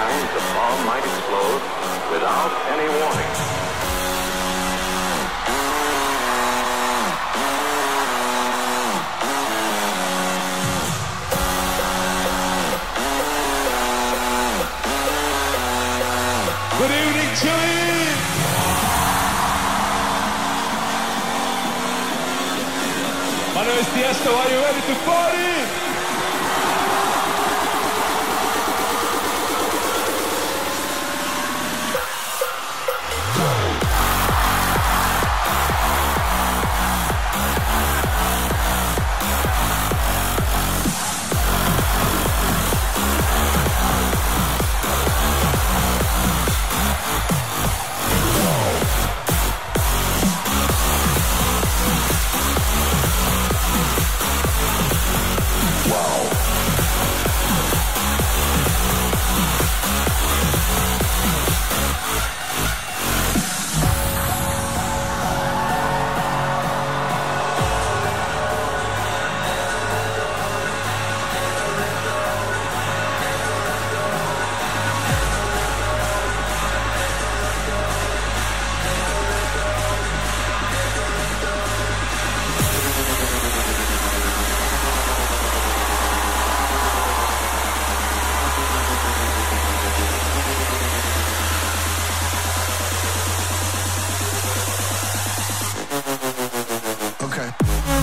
times the bomb might explode without any warning. Good evening, Chile. Manuel Tiesto, are you ready to party?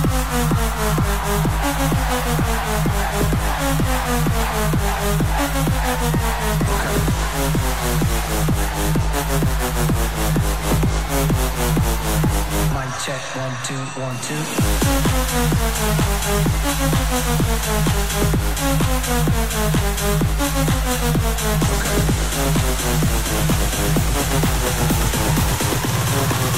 Okay. Lollapalooza,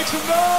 make some noise!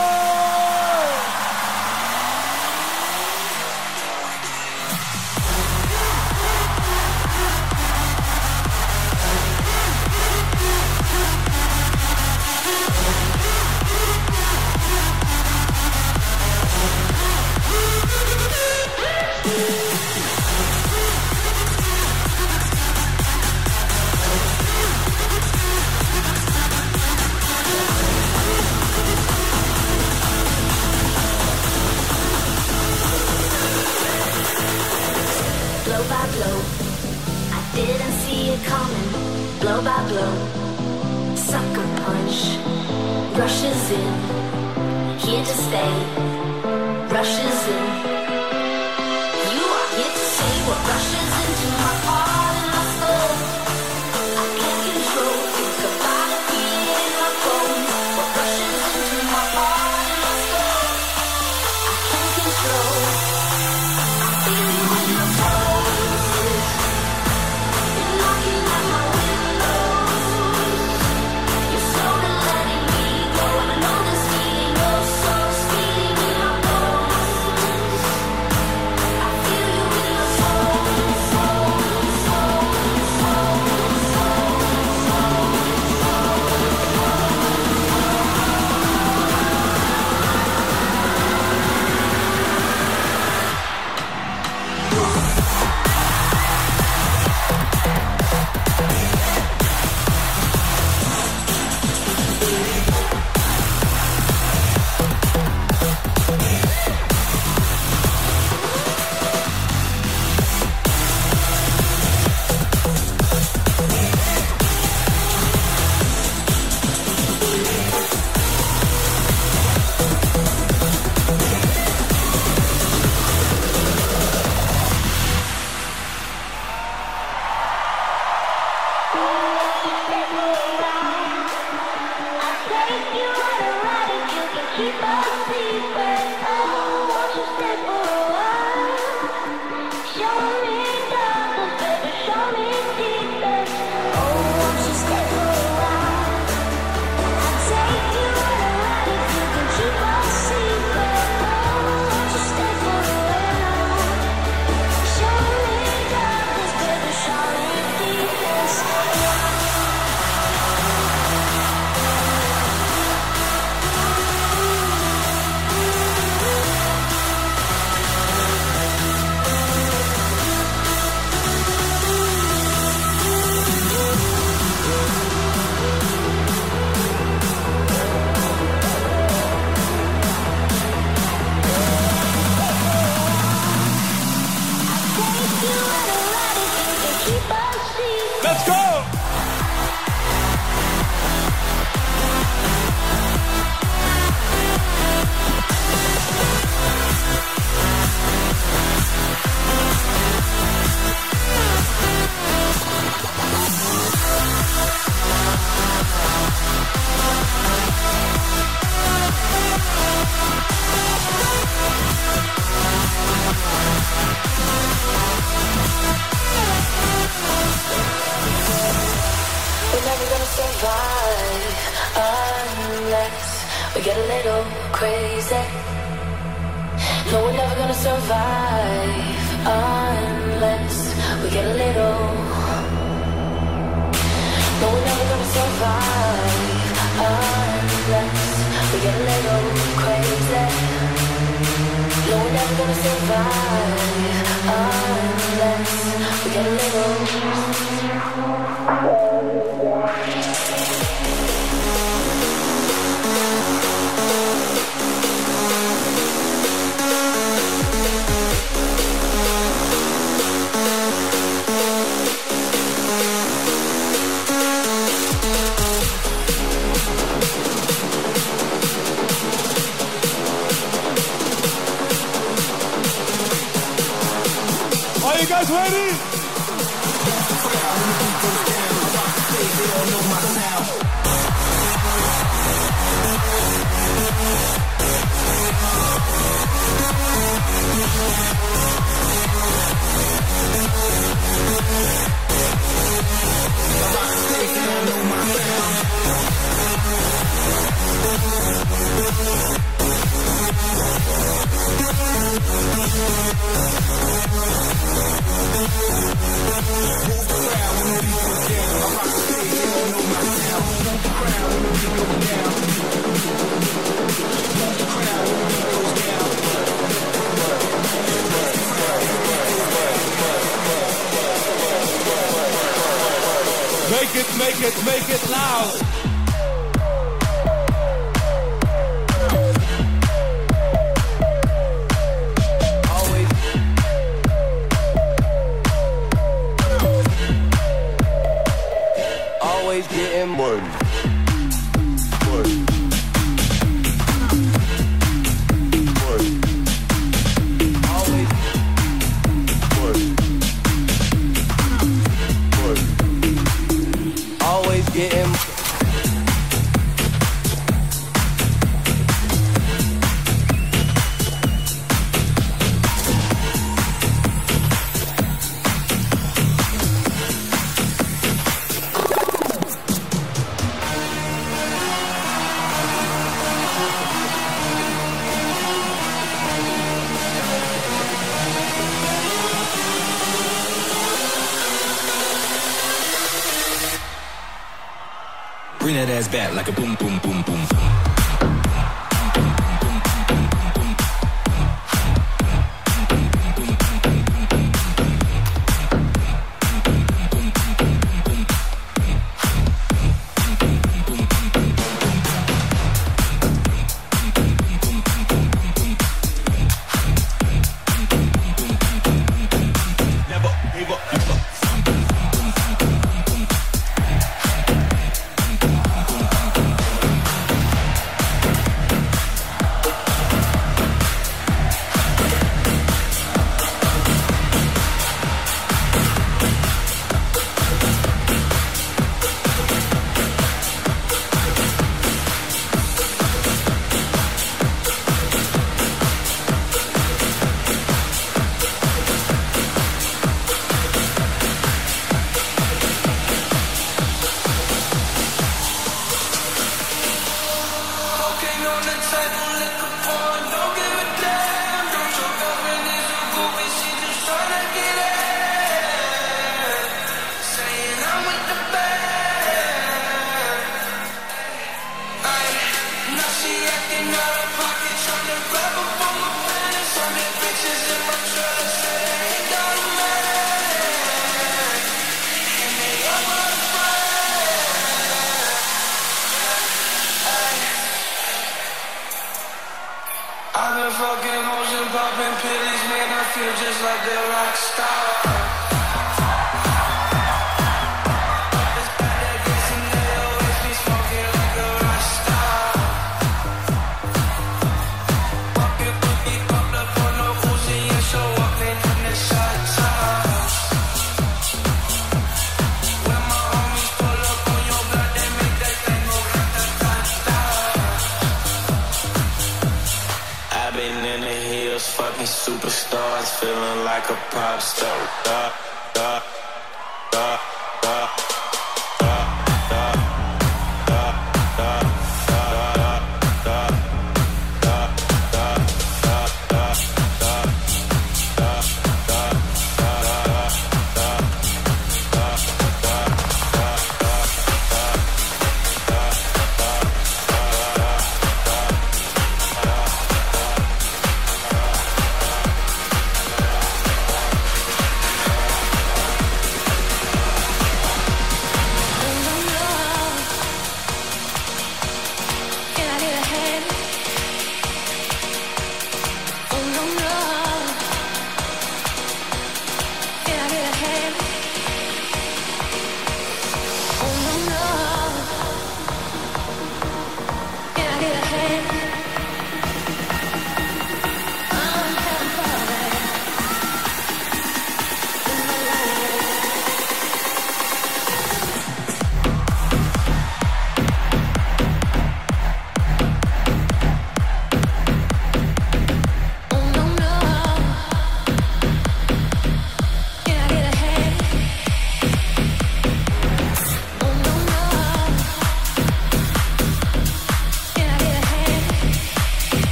set. No, we're never gonna survive unless we get a little. No, we're never gonna survive unless we get a little crazy. No, we're never gonna survive. We'll be right back. Move the crowd. Look. Fuckin' fucking superstars, feeling like a pop star. Da, da, da,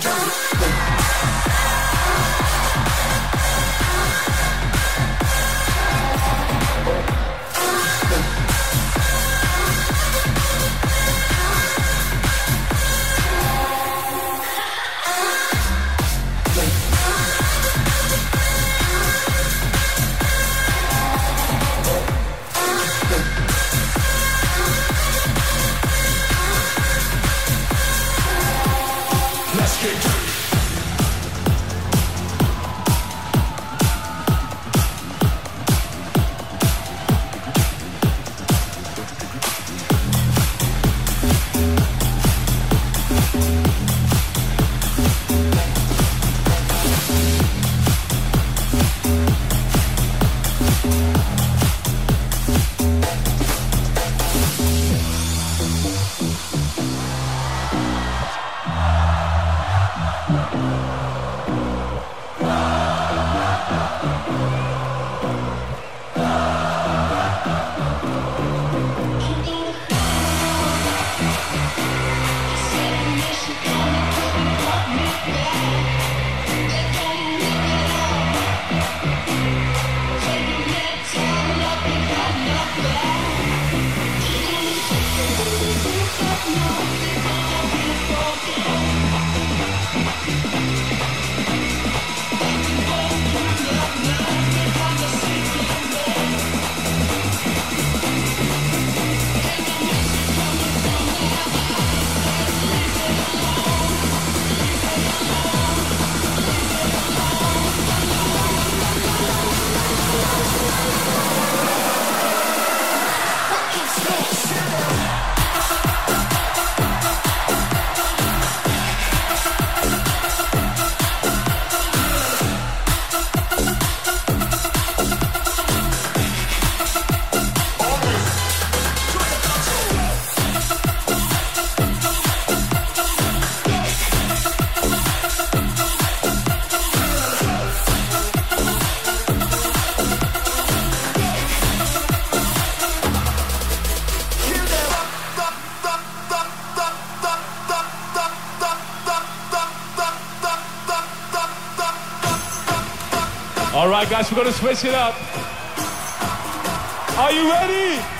Drama. Guys, we're gonna switch it up. Are you ready?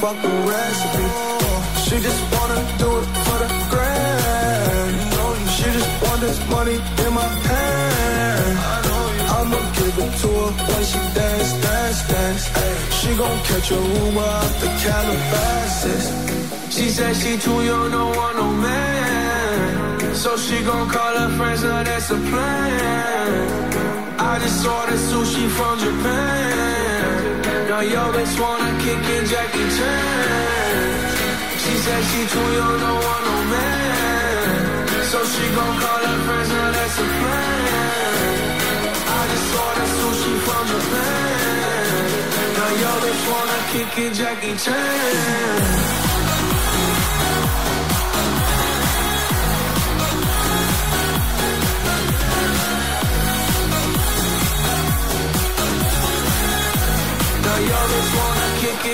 Fucking recipe. She just wanna do it for the grand. She just want this money in my hand. I'ma give it to her when she dance, dance, dance. She gon' catch a Uber out the Calabasas. She said she too young, don't want no man. So she gon' call her friends, now that's a plan. I just ordered sushi from Japan. Yo bitch wanna kick it, Jackie Chan. She said she too young, don't want no man. So she gon' call her friends, now that's a plan. I just ordered sushi from Japan. Now yo bitch wanna kick it, Jackie Chan.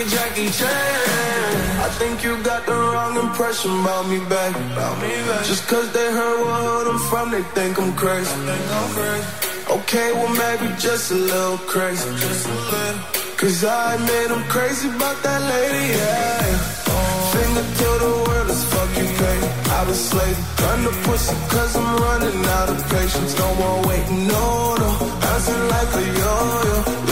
It, Jackie Chan. I think you got the wrong impression about me, back. About me. Just cause they heard where I'm from, they think I'm crazy. Think I'm crazy. Okay, well maybe just a little crazy. Just a little. Cause I admit I'm crazy about that lady, yeah. Finger to the world as fuck you pay. I've been slaving, gun the pussy cause I'm running out of patience. No more waiting, no, no. Bouncing like a yo-yo.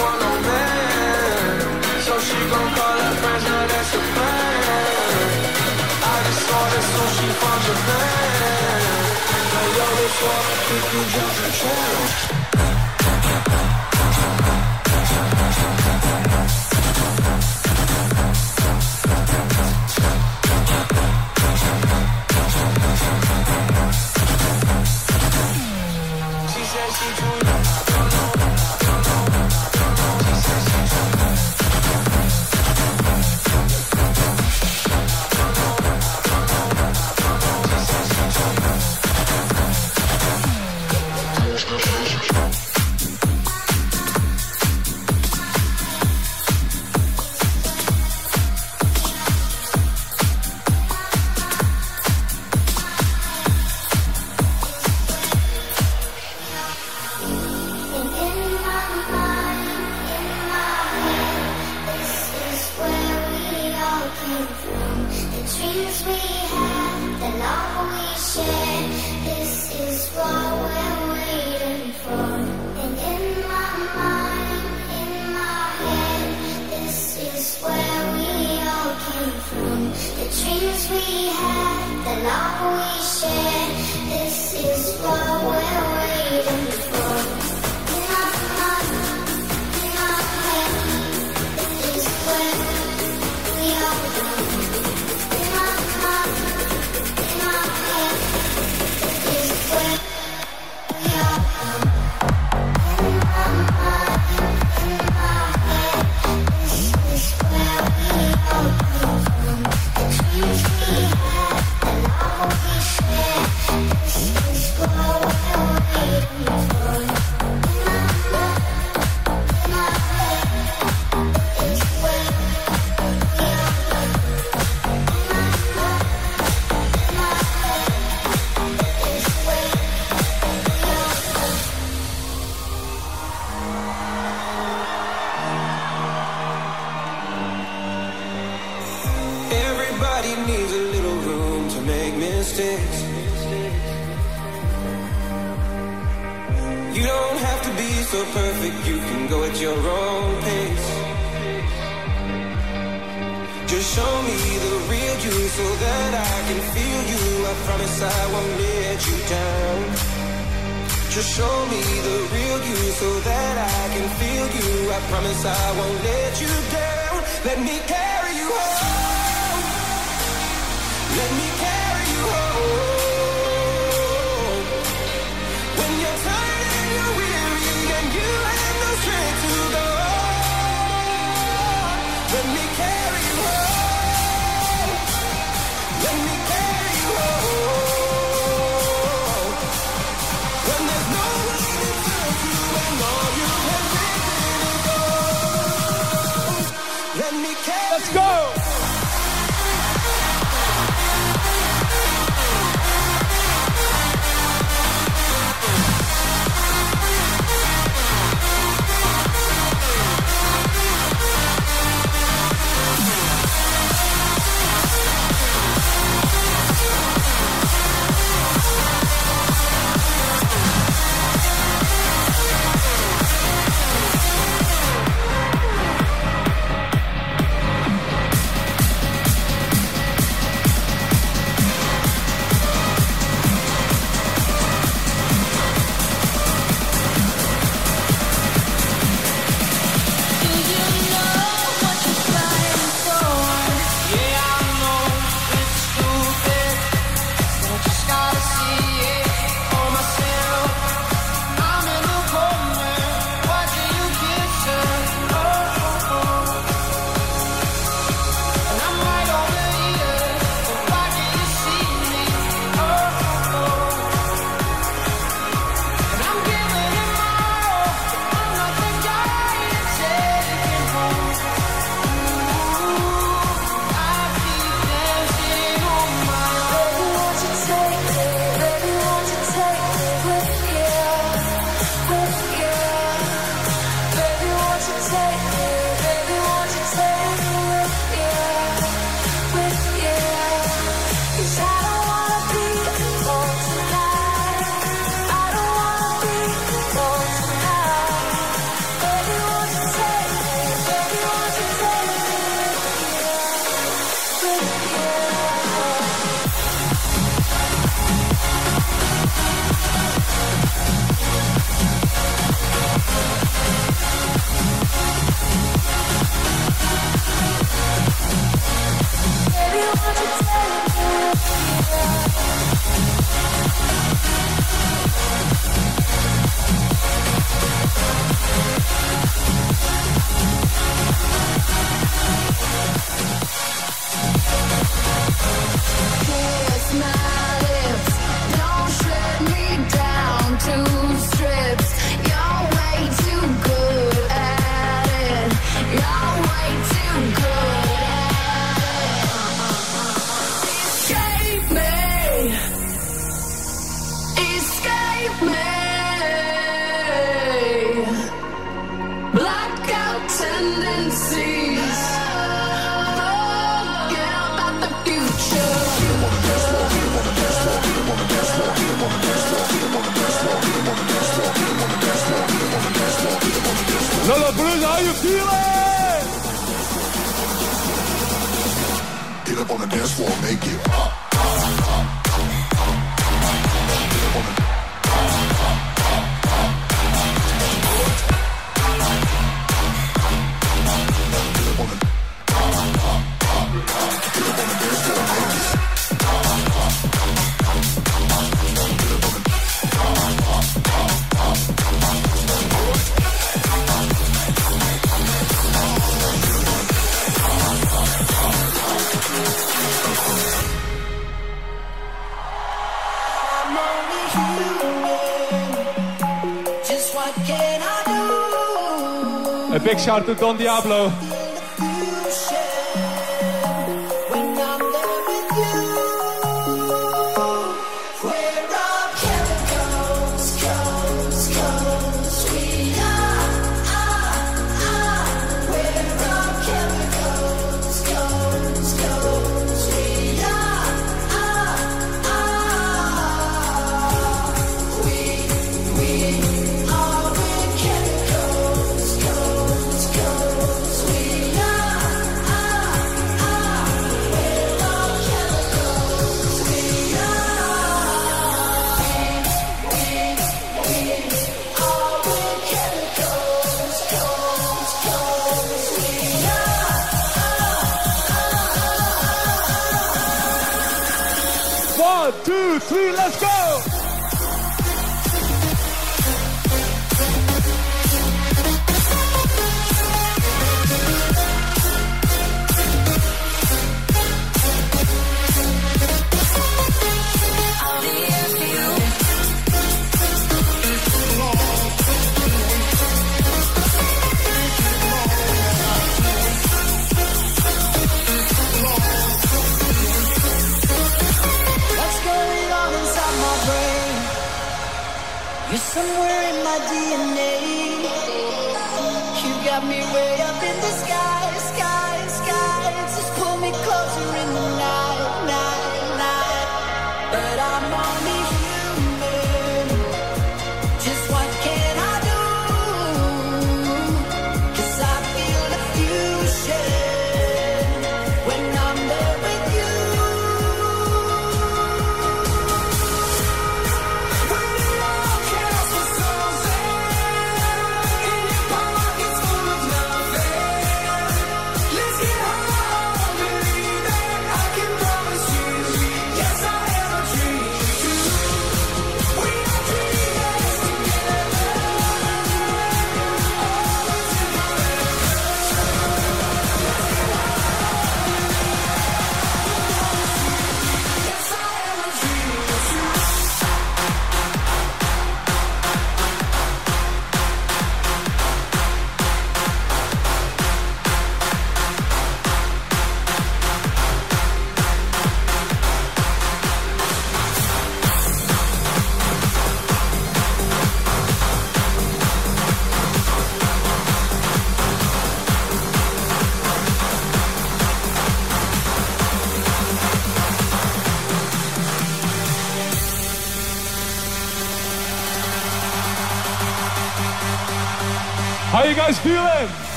wanna kick it, Jackie big shout to Don Diablo. got me way up in the sky.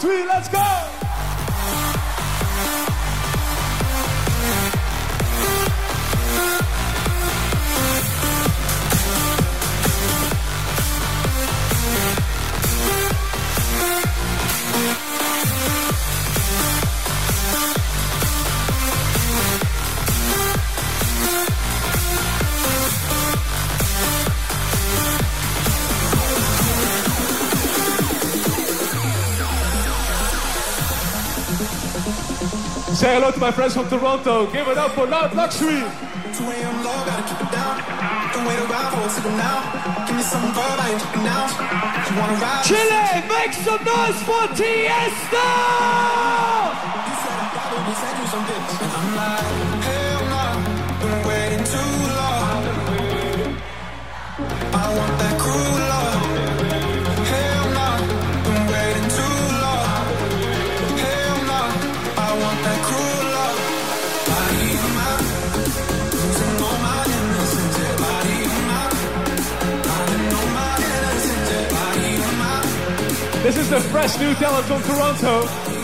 three, let's go! my friends from Toronto. Give it up for Loud Luxury. 2 a.m. low, gotta keep it down. Don't wait around for a signal now. Give me some verb, I ain't out. You wanna ride? Chile, make some noise for Tiesto! You said I probably you some. I'm like... the fresh new talent from Toronto.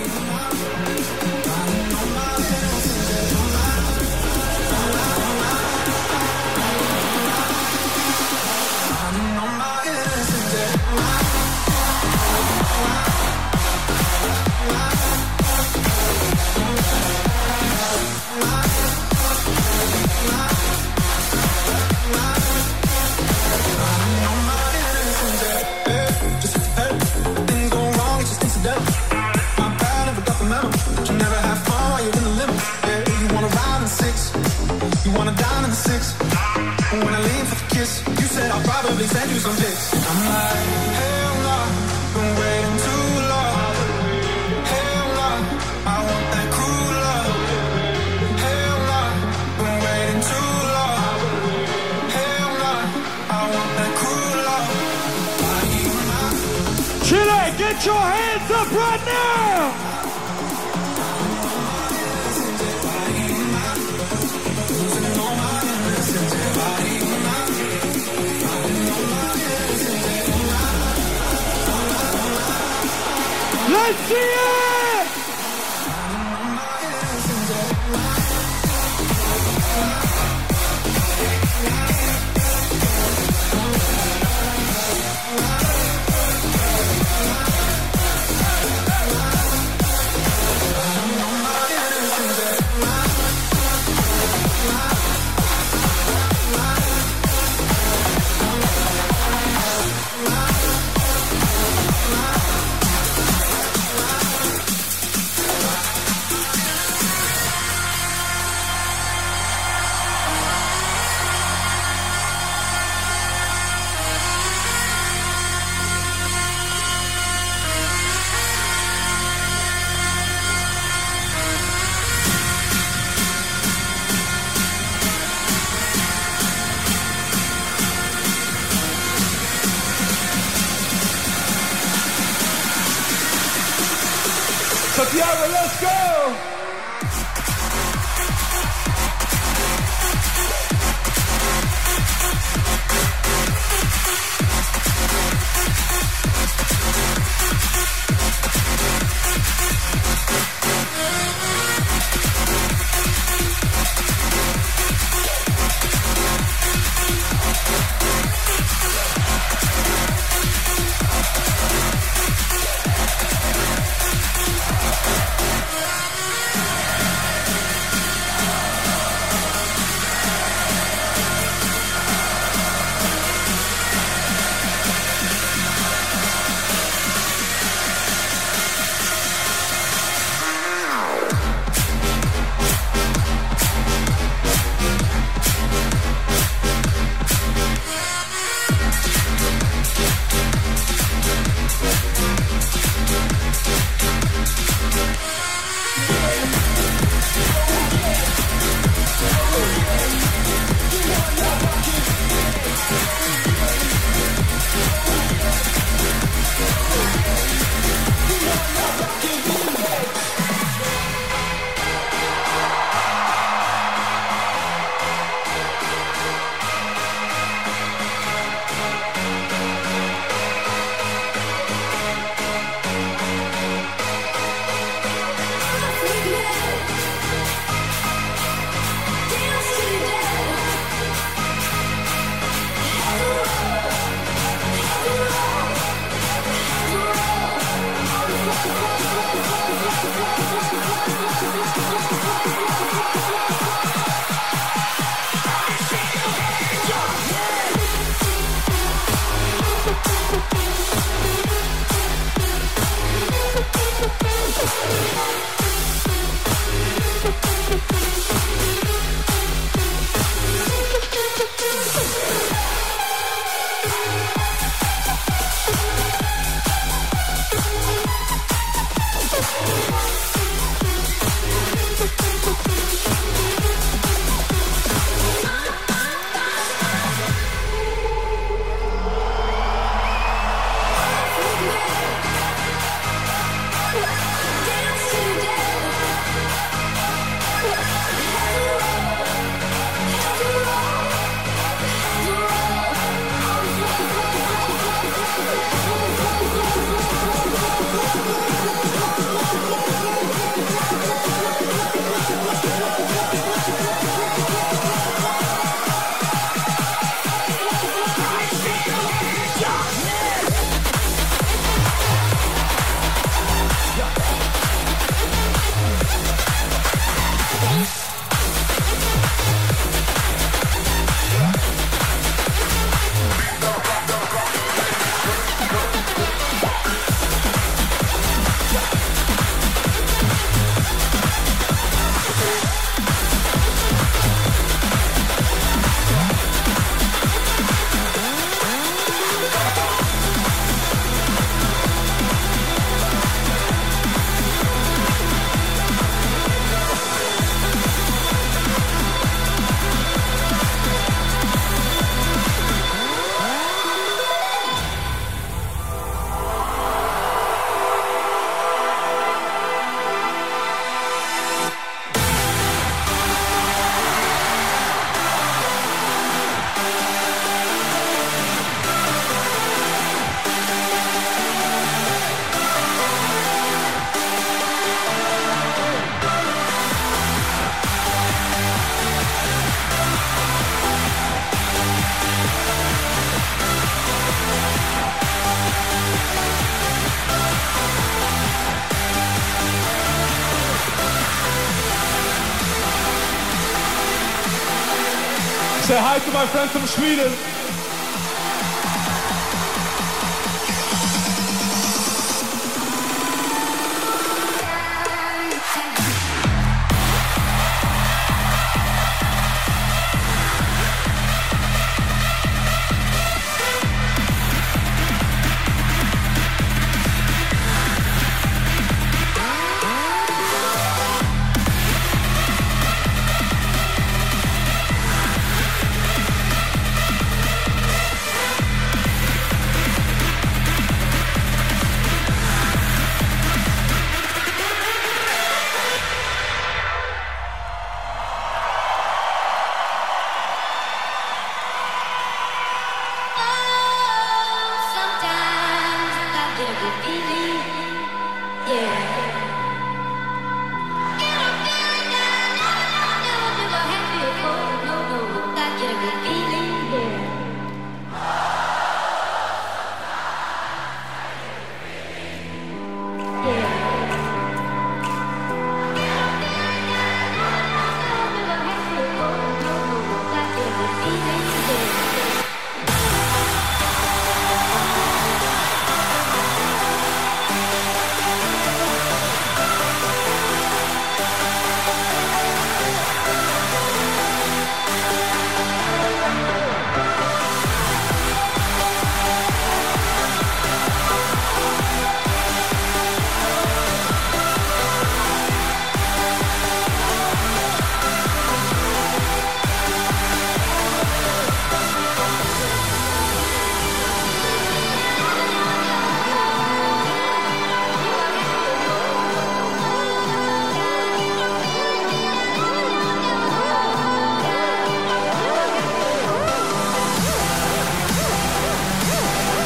Say hi to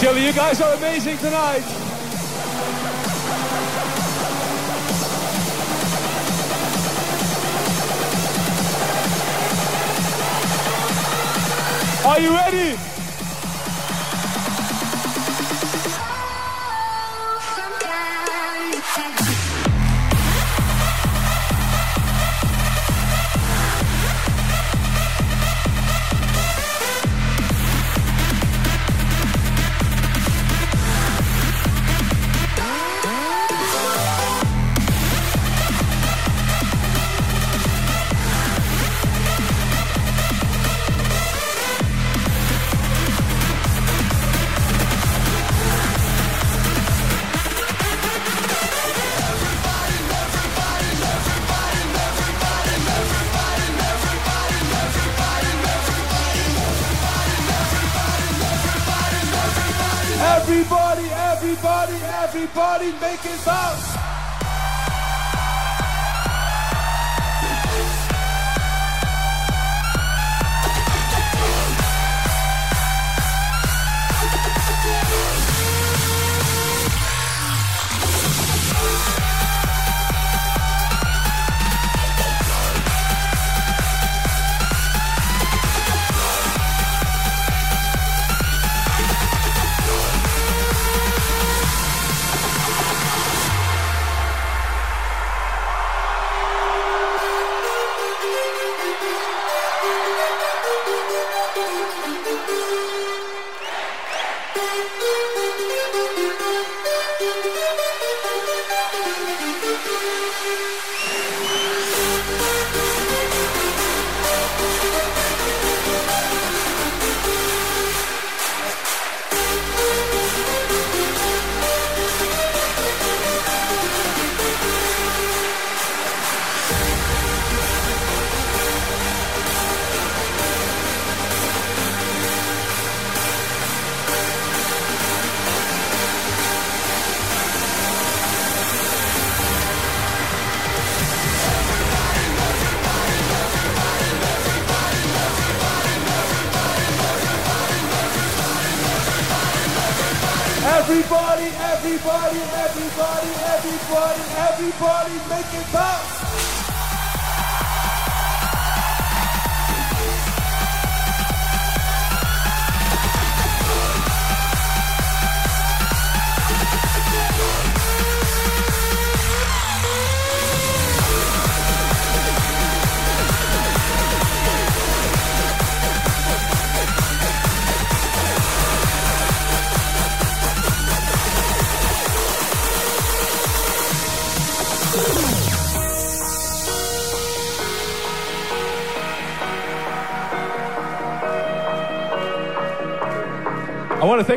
Chile, you guys are amazing tonight. Are you ready?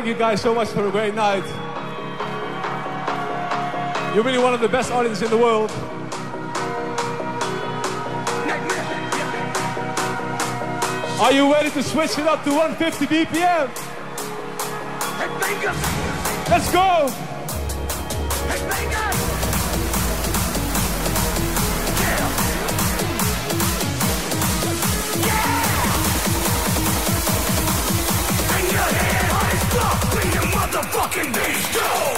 Thank you guys so much for a great night. You're really one of the best audiences in the world. Are you ready to switch it up to 150 BPM? Let's go! the fucking beast go!